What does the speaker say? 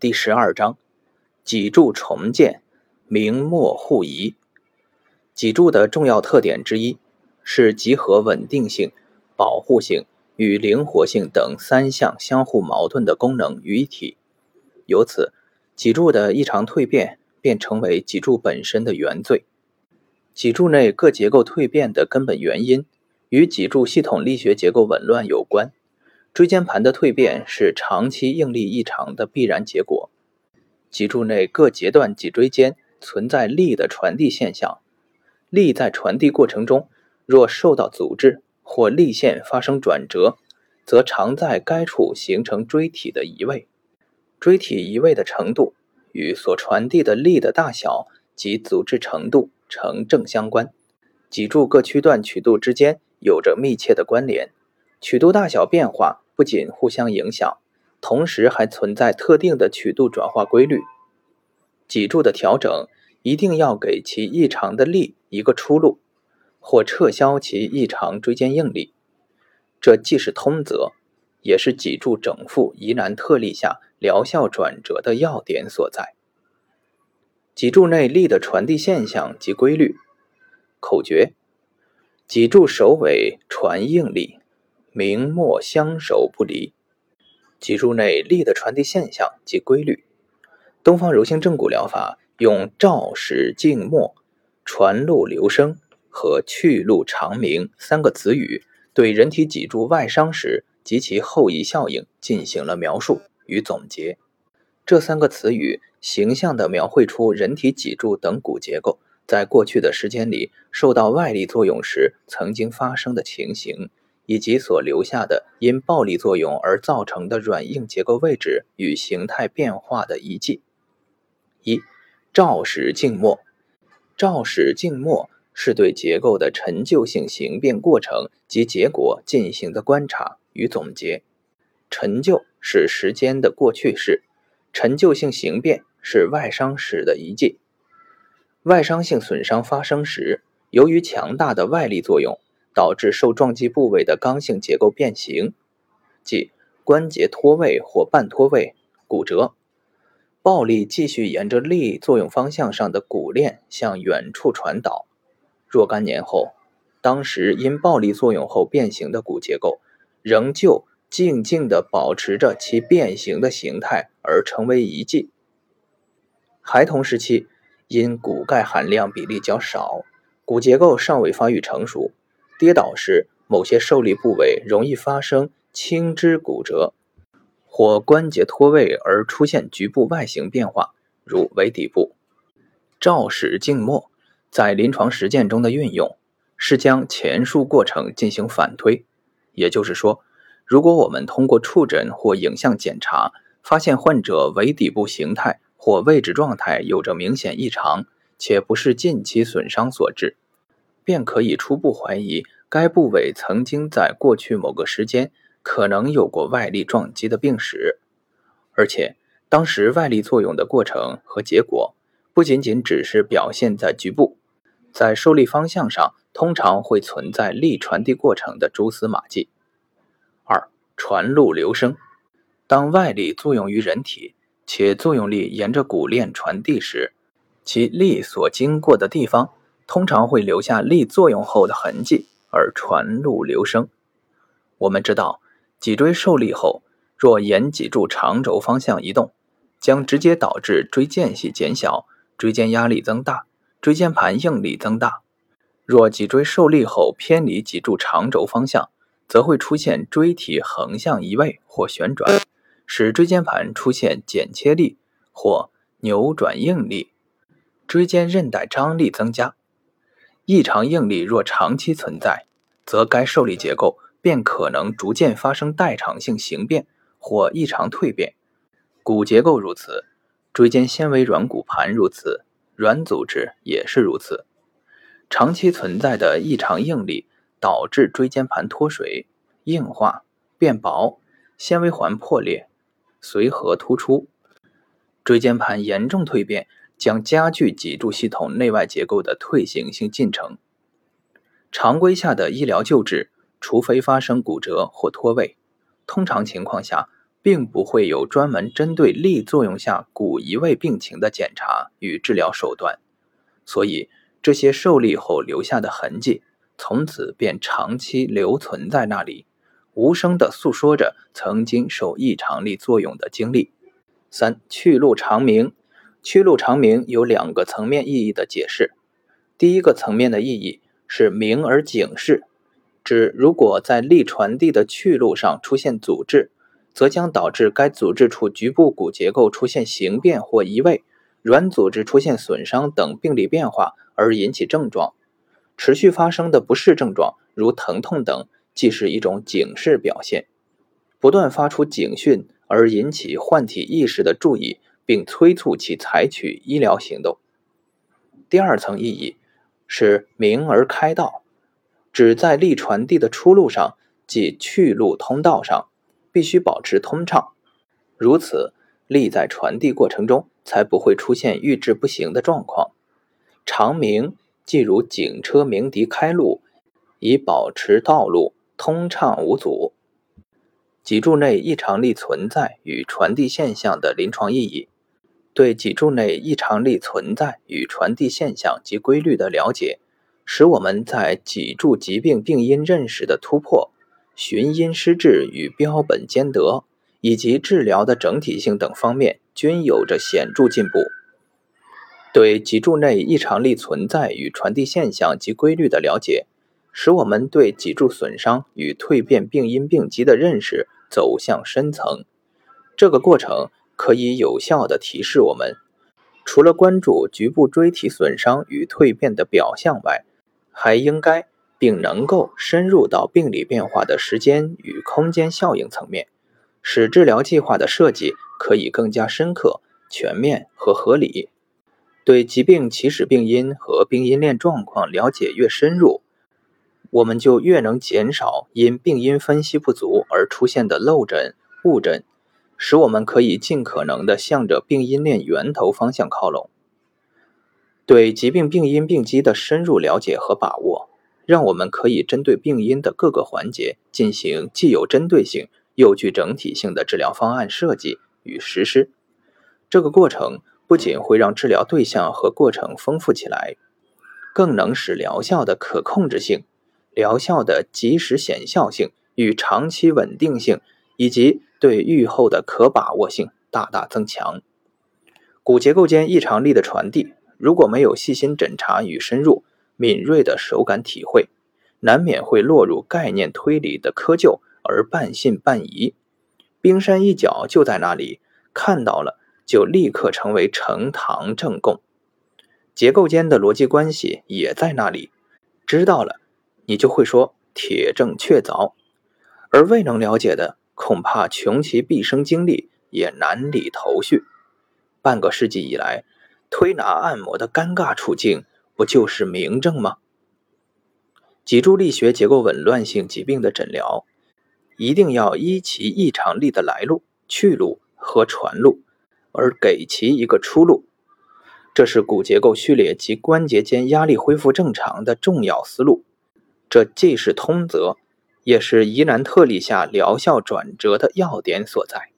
第十二章：脊柱重建，明末互移。脊柱的重要特点之一是集合稳定性、保护性与灵活性等三项相互矛盾的功能于一体。由此，脊柱的异常蜕变便成为脊柱本身的原罪。脊柱内各结构蜕变的根本原因与脊柱系统力学结构紊乱有关。椎间盘的蜕变是长期应力异常的必然结果。脊柱内各节段脊椎间存在力的传递现象，力在传递过程中若受到阻滞或力线发生转折，则常在该处形成椎体的移位。椎体移位的程度与所传递的力的大小及阻滞程度成正相关。脊柱各区段曲度之间有着密切的关联，曲度大小变化。不仅互相影响，同时还存在特定的曲度转化规律。脊柱的调整一定要给其异常的力一个出路，或撤销其异常椎间应力。这既是通则，也是脊柱整复疑难特例下疗效转折的要点所在。脊柱内力的传递现象及规律。口诀：脊柱首尾传应力。明末相守不离，脊柱内力的传递现象及规律。东方柔性正骨疗法用照始静默、传路留声和去路长鸣三个词语，对人体脊柱外伤时及其后遗效应进行了描述与总结。这三个词语形象地描绘出人体脊柱等骨结构在过去的时间里受到外力作用时曾经发生的情形。以及所留下的因暴力作用而造成的软硬结构位置与形态变化的遗迹。一、照始静默。照始静默是对结构的陈旧性形变过程及结果进行的观察与总结。陈旧是时间的过去式，陈旧性形变是外伤史的遗迹。外伤性损伤发生时，由于强大的外力作用。导致受撞击部位的刚性结构变形，即关节脱位或半脱位、骨折。暴力继续沿着力作用方向上的骨链向远处传导。若干年后，当时因暴力作用后变形的骨结构，仍旧静静地保持着其变形的形态而成为遗迹。孩童时期因骨钙含量比例较少，骨结构尚未发育成熟。跌倒时，某些受力部位容易发生轻支骨折，或关节脱位而出现局部外形变化，如尾底部。照始静默在临床实践中的运用是将前述过程进行反推，也就是说，如果我们通过触诊或影像检查发现患者尾底部形态或位置状态有着明显异常，且不是近期损伤所致。便可以初步怀疑该部位曾经在过去某个时间可能有过外力撞击的病史，而且当时外力作用的过程和结果不仅仅只是表现在局部，在受力方向上通常会存在力传递过程的蛛丝马迹。二、传路留声，当外力作用于人体，且作用力沿着骨链传递时，其力所经过的地方。通常会留下力作用后的痕迹，而传路留声。我们知道，脊椎受力后，若沿脊柱长轴方向移动，将直接导致椎间隙减小、椎间压力增大、椎间盘应力增大；若脊椎受力后偏离脊柱长轴方向，则会出现椎体横向移位或旋转，使椎间盘出现剪切力或扭转应力，椎间韧带张力增加。异常应力若长期存在，则该受力结构便可能逐渐发生代偿性形变或异常蜕变。骨结构如此，椎间纤维软骨盘如此，软组织也是如此。长期存在的异常应力导致椎间盘脱水、硬化、变薄、纤维环破裂、髓核突出，椎间盘严重蜕变。将加剧脊柱系统内外结构的退行性进程。常规下的医疗救治，除非发生骨折或脱位，通常情况下并不会有专门针对力作用下骨移位病情的检查与治疗手段，所以这些受力后留下的痕迹，从此便长期留存在那里，无声地诉说着曾经受异常力作用的经历。三去路长鸣，去路长鸣有两个层面意义的解释。第一个层面的意义是鸣而警示，指如果在力传递的去路上出现阻滞。则将导致该组织处局部骨结构出现形变或移位，软组织出现损伤等病理变化而引起症状。持续发生的不适症状，如疼痛等，既是一种警示表现。不断发出警讯而引起患体意识的注意，并催促其采取医疗行动。第二层意义是明而开道，指在力传递的出路上，即去路通道上。必须保持通畅，如此力在传递过程中才不会出现预制不行的状况。长鸣即如警车鸣笛开路，以保持道路通畅无阻。脊柱内异常力存在与传递现象的临床意义，对脊柱内异常力存在与传递现象及规律的了解，使我们在脊柱疾病病因认识的突破。寻因施治与标本兼得，以及治疗的整体性等方面均有着显著进步。对脊柱内异常力存在与传递现象及规律的了解，使我们对脊柱损伤与蜕变病因病机的认识走向深层。这个过程可以有效地提示我们，除了关注局部椎体损伤与蜕变的表象外，还应该。并能够深入到病理变化的时间与空间效应层面，使治疗计划的设计可以更加深刻、全面和合理。对疾病起始病因和病因链状况了解越深入，我们就越能减少因病因分析不足而出现的漏诊、误诊，使我们可以尽可能的向着病因链源头方向靠拢。对疾病病因病机的深入了解和把握。让我们可以针对病因的各个环节进行既有针对性又具整体性的治疗方案设计与实施。这个过程不仅会让治疗对象和过程丰富起来，更能使疗效的可控制性、疗效的及时显效性与长期稳定性，以及对愈后的可把握性大大增强。骨结构间异常力的传递，如果没有细心诊查与深入，敏锐的手感体会，难免会落入概念推理的窠臼而半信半疑。冰山一角就在那里，看到了就立刻成为呈堂证供。结构间的逻辑关系也在那里，知道了你就会说铁证确凿。而未能了解的，恐怕穷其毕生精力也难理头绪。半个世纪以来，推拿按摩的尴尬处境。不就是明证吗？脊柱力学结构紊乱性疾病的诊疗，一定要依其异常力的来路、去路和传路，而给其一个出路。这是骨结构序列及关节间压力恢复正常的重要思路。这既是通则，也是疑难特例下疗效转折的要点所在。